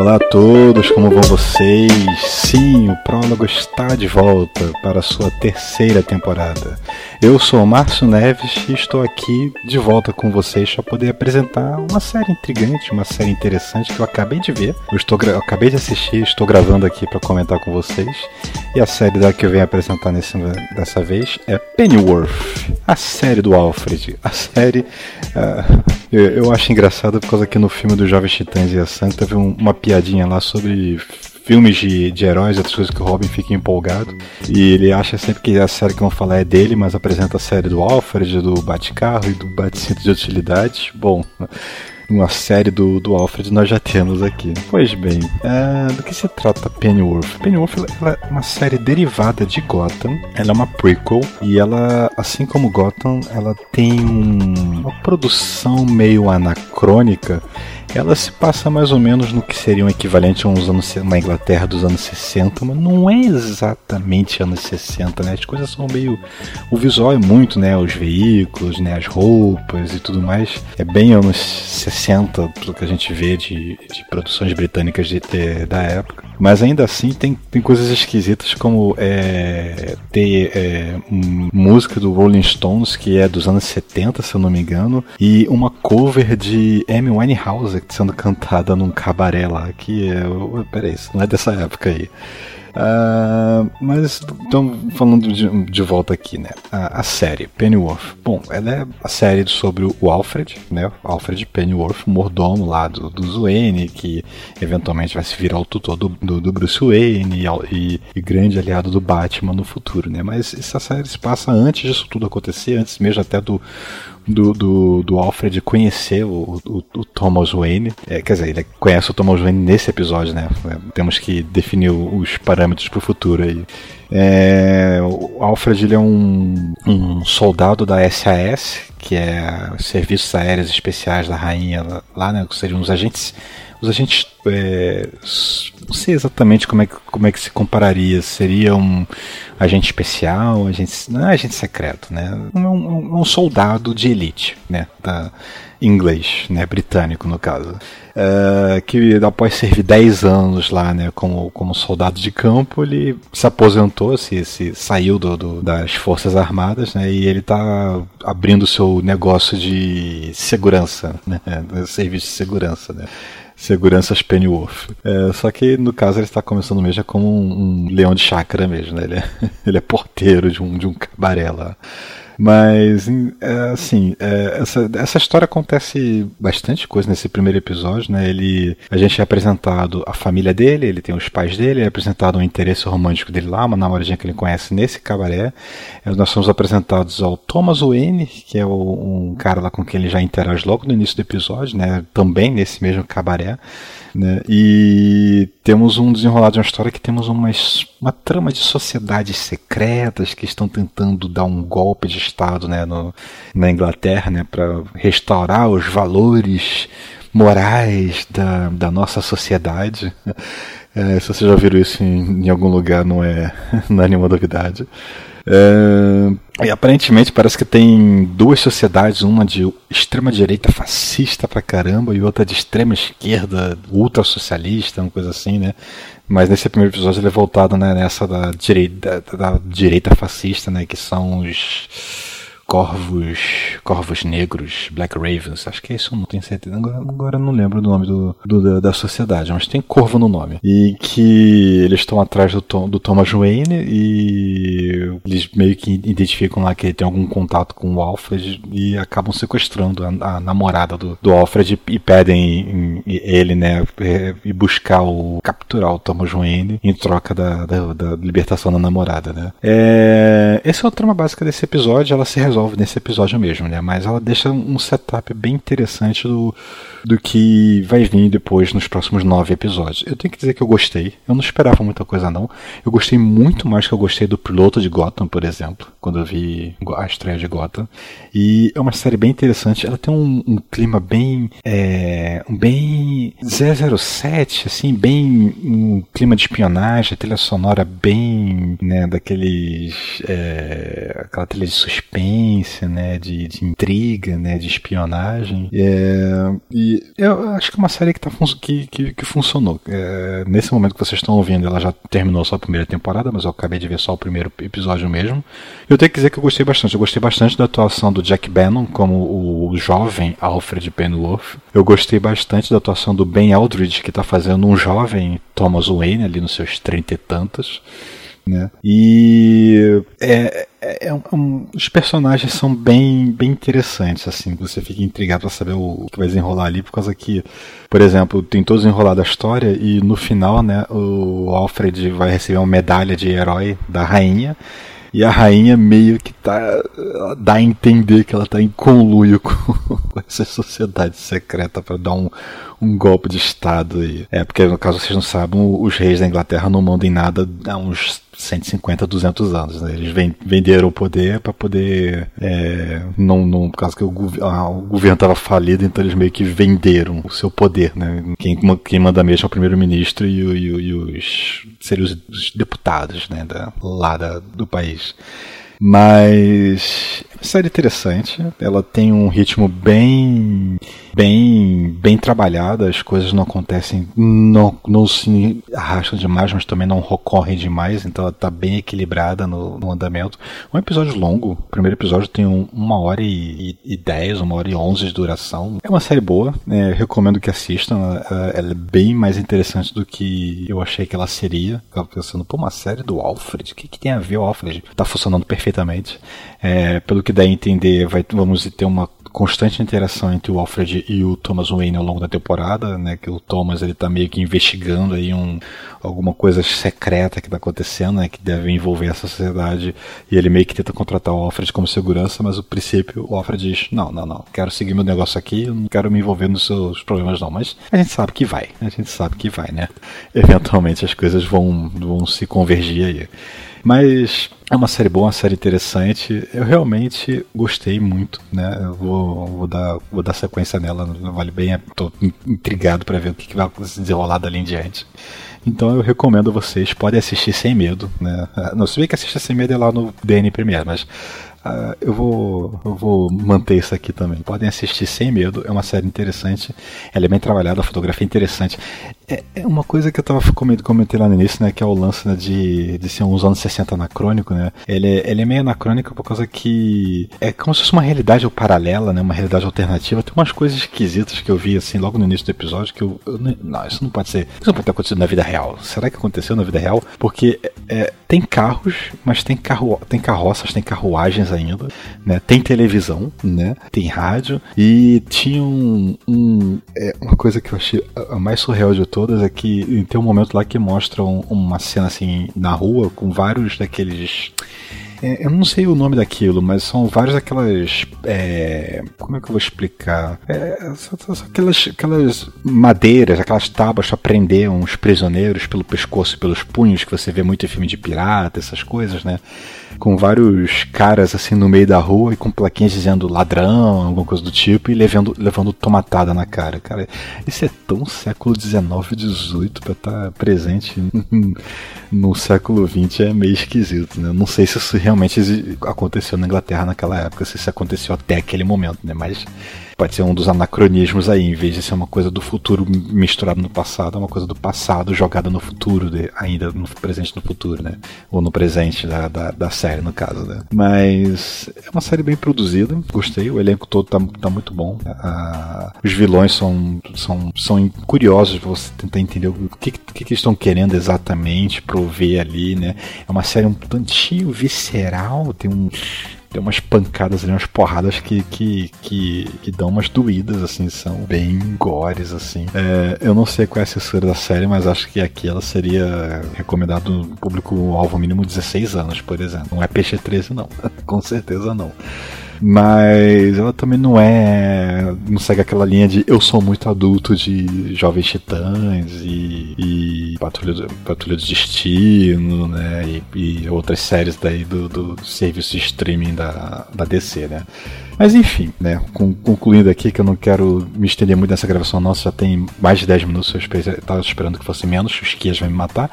Olá a todos, como vão vocês? Sim, o prólogo está de volta para a sua terceira temporada. Eu sou o Márcio Neves e estou aqui de volta com vocês para poder apresentar uma série intrigante, uma série interessante que eu acabei de ver. Eu, estou, eu acabei de assistir, estou gravando aqui para comentar com vocês. E a série da que eu venho apresentar nesse, dessa vez é Pennyworth, a série do Alfred. A série. Uh, eu, eu, acho engraçado por causa que no filme do Jovens Titãs e a Santa teve um, uma piadinha lá sobre filmes de, de heróis, outras coisas que o Robin fica empolgado. E ele acha sempre que a série que vão falar é dele, mas apresenta a série do Alfred, do Bate-Carro e do Bate-Cinto de Utilidade. Bom, uma série do, do Alfred nós já temos aqui. Pois bem, é, do que se trata Pennyworth? Pennyworth ela é uma série derivada de Gotham, ela é uma prequel e ela, assim como Gotham, ela tem um, uma produção meio anacrônica ela se passa mais ou menos no que seria um equivalente a uns anos, uma Inglaterra dos anos 60, mas não é exatamente anos 60, né? As coisas são meio. O visual é muito, né? Os veículos, né? As roupas e tudo mais. É bem anos 60, pelo que a gente vê de, de produções britânicas de, de, da época. Mas ainda assim tem, tem coisas esquisitas como é, ter é, música do Rolling Stones, que é dos anos 70, se eu não me engano, e uma cover de Amy Winehouse sendo cantada num cabaré lá, que é. Peraí, isso não é dessa época aí. Uh, mas, então, falando de, de, volta aqui, né? A, a, série Pennyworth. Bom, ela é a série sobre o Alfred, né? Alfred Pennyworth, mordomo lá do, do Wayne, que eventualmente vai se virar o tutor do, do, do Bruce Wayne e, e, e, grande aliado do Batman no futuro, né? Mas essa série se passa antes disso tudo acontecer, antes mesmo até do, do, do, do Alfred conhecer o, o, o Thomas Wayne. É, quer dizer, ele conhece o Thomas Wayne nesse episódio, né? É, temos que definir os parâmetros para o futuro aí. É, o Alfred ele é um, um soldado da SAS, que é Serviços Aéreos Especiais da Rainha lá, né? Que seriam os agentes os agentes. É, não sei exatamente como é, que, como é que se compararia. Seria um agente especial, agente, não é agente secreto, né? Um, um, um soldado de elite, né? Da, inglês, né? Britânico, no caso. Uh, que após servir 10 anos lá, né, como, como soldado de campo, ele se aposentou, se, se saiu do, do, das Forças Armadas, né, e ele está abrindo seu negócio de segurança, né, serviço de segurança, né seguranças Pennyworth. É, só que no caso ele está começando mesmo como um, um leão de chácara mesmo, né? Ele é, ele é porteiro de um, de um cabaré lá. Mas, é, assim, é, essa, essa história acontece bastante coisa nesse primeiro episódio, né? Ele, a gente é apresentado a família dele, ele tem os pais dele, é apresentado um interesse romântico dele lá, uma namoradinha que ele conhece nesse cabaré. É, nós somos apresentados ao Thomas Wayne, que é o, um cara lá com quem ele já interage logo no início do episódio, né? Também nesse mesmo cabaré. Né? E temos um desenrolar de uma história que temos uma, uma trama de sociedades secretas que estão tentando dar um golpe de Estado né, no, na Inglaterra né, para restaurar os valores morais da, da nossa sociedade. É, se você já viu isso em, em algum lugar, não é, não é nenhuma novidade. É, e aparentemente parece que tem duas sociedades, uma de extrema direita fascista pra caramba e outra de extrema esquerda ultra socialista, uma coisa assim, né? Mas nesse primeiro episódio ele é voltado né, nessa da direita, da, da direita fascista, né? Que são os corvos, corvos negros, Black Ravens, acho que é isso, não tenho certeza, agora, agora não lembro do nome do, do, da sociedade, mas tem corvo no nome. E que eles estão atrás do, Tom, do Thomas Wayne e eles meio que identificam lá que ele tem algum contato com o Alfred e acabam sequestrando a, a namorada do, do Alfred e, pedem ele, né, e buscar o capturar o Thomas Wayne em troca da, da, da libertação da namorada, né. É, essa é a trama básica desse episódio, ela se resolve resolve nesse episódio mesmo, né? Mas ela deixa um setup bem interessante do, do que vai vir depois nos próximos nove episódios. Eu tenho que dizer que eu gostei. Eu não esperava muita coisa, não. Eu gostei muito mais que eu gostei do piloto de Gotham, por exemplo, quando eu vi a estreia de Gotham. E é uma série bem interessante. Ela tem um, um clima bem. É, bem. 007, assim, bem. um clima de espionagem, trilha sonora bem. né, daqueles. É, aquela trilha de suspense, né, de, de intriga, né, de espionagem. É, e eu acho que é uma série que, tá, que, que, que funcionou. É, nesse momento que vocês estão ouvindo, ela já terminou só a primeira temporada, mas eu acabei de ver só o primeiro episódio mesmo. Eu tenho que dizer que eu gostei bastante. Eu gostei bastante da atuação do Jack Bannon como o jovem Alfred Pennyworth. Eu gostei bastante da atuação do Ben Aldridge, que está fazendo um jovem Thomas Wayne ali nos seus trinta e tantos. Né? E é, é, é um, os personagens são bem, bem interessantes, assim, você fica intrigado para saber o, o, que vai desenrolar ali, por causa que, por exemplo, tem todo desenrolado a história e no final, né, o Alfred vai receber uma medalha de herói da rainha e a rainha meio que tá. dá a entender que ela tá em conluio com, com essa sociedade secreta para dar um, um golpe de Estado aí. É, porque no caso vocês não sabem, os reis da Inglaterra não mandam em nada há uns 150, 200 anos. Né? Eles venderam o poder para poder. É, não, não, por causa que o, ah, o governo estava falido, então eles meio que venderam o seu poder. Né? Quem, quem manda mesmo é o primeiro-ministro e, e, e, os. seriam os, os deputados né? da, lá da, do país. Mas série interessante. Ela tem um ritmo bem bem bem trabalhado, as coisas não acontecem, não, não se arrastam demais, mas também não ocorrem demais, então ela está bem equilibrada no, no, andamento. Um episódio longo, o primeiro episódio tem um, uma hora e, e, dez, uma hora e onze de duração. É uma série boa, é, recomendo que assistam, ela, ela, é bem mais interessante do que eu achei que ela seria. Eu tava pensando, pô, uma série do Alfred, o que, que tem a ver o Alfred? Tá funcionando perfeitamente. É, pelo que dá a entender, vai, vamos ter uma constante interação entre o Alfred e o Thomas Wayne ao longo da temporada, né? Que o Thomas ele tá meio que investigando aí um, alguma coisa secreta que tá acontecendo, né? Que deve envolver essa sociedade e ele meio que tenta contratar o Alfred como segurança, mas o princípio o Alfred diz não, não, não, quero seguir meu negócio aqui, não quero me envolver nos seus problemas não, mas a gente sabe que vai, a gente sabe que vai, né? Eventualmente as coisas vão, vão se convergir aí. Mas é uma série boa, uma série interessante. Eu realmente gostei muito, né? Eu vou, vou, dar, vou dar sequência nela, vale bem. Estou intrigado para ver o que, que vai se desenrolar dali em diante. Então eu recomendo vocês, podem assistir sem medo, né? Não, se bem que assistir sem medo é lá no DN Premiere, mas Uh, eu, vou, eu vou manter isso aqui também. Podem assistir sem medo, é uma série interessante. Ela é bem trabalhada, a fotografia é interessante. É, é uma coisa que eu tava comentei lá no início, né? Que é o lance né, de, de ser uns anos 60 anacrônico, né? Ele, é, ele é meio anacrônico por causa que é como se fosse uma realidade paralela, né? Uma realidade alternativa. Tem umas coisas esquisitas que eu vi assim logo no início do episódio que eu, eu não, isso não pode ser. Isso não pode ter acontecido na vida real. Será que aconteceu na vida real? Porque é, tem carros, mas tem, carro, tem carroças, tem carruagens ainda, né? Tem televisão, né? Tem rádio e tinha um, um é, uma coisa que eu achei a mais surreal de todas é que tem um momento lá que mostra uma cena assim na rua com vários daqueles é, eu não sei o nome daquilo, mas são várias aquelas. É, como é que eu vou explicar? É, são, são aquelas, aquelas madeiras, aquelas tábuas para prender uns prisioneiros pelo pescoço e pelos punhos que você vê muito em filme de pirata, essas coisas, né? Com vários caras assim no meio da rua e com plaquinhas dizendo ladrão, alguma coisa do tipo, e levando, levando tomatada na cara. Cara, isso é tão século XIX e XVIII pra estar tá presente no século XX é meio esquisito, né? Não sei se isso realmente aconteceu na Inglaterra naquela época, se isso aconteceu até aquele momento, né? Mas pode ser um dos anacronismos aí, em vez de ser uma coisa do futuro misturado no passado, é uma coisa do passado jogada no futuro, de, ainda no presente no futuro, né? Ou no presente da, da, da, série, no caso, né? Mas é uma série bem produzida, gostei, o elenco todo tá, tá muito bom. Ah, os vilões são, são, são curiosos pra você tentar entender o que, que, que estão querendo exatamente prover ali, né? É uma série um tantinho visceral, tem um tem umas pancadas ali, umas porradas que, que, que, que dão umas doídas, assim, são bem gores, assim. É, eu não sei qual é a censura da série, mas acho que aqui ela seria recomendado público-alvo mínimo 16 anos, por exemplo. Não é peixe 13, não. Com certeza não. Mas ela também não é. Não segue aquela linha de eu sou muito adulto de Jovens Titãs e, e Patrulha, do, Patrulha do Destino, né? E, e outras séries daí do, do serviço de streaming da, da DC, né? Mas enfim, né? Concluindo aqui, que eu não quero me estender muito nessa gravação nossa, já tem mais de 10 minutos, eu estava esperando que fosse menos, os Kias vão me matar.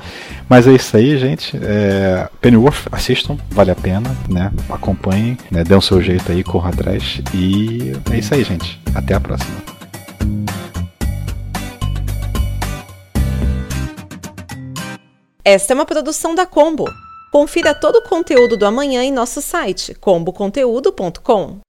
Mas é isso aí, gente. É... Pennyworth, assistam, vale a pena, né? Acompanhem, né? Dê um seu jeito aí, atrás. E é isso aí, gente. Até a próxima. Esta é uma produção da Combo. Confira todo o conteúdo do amanhã em nosso site comboconteúdo.com.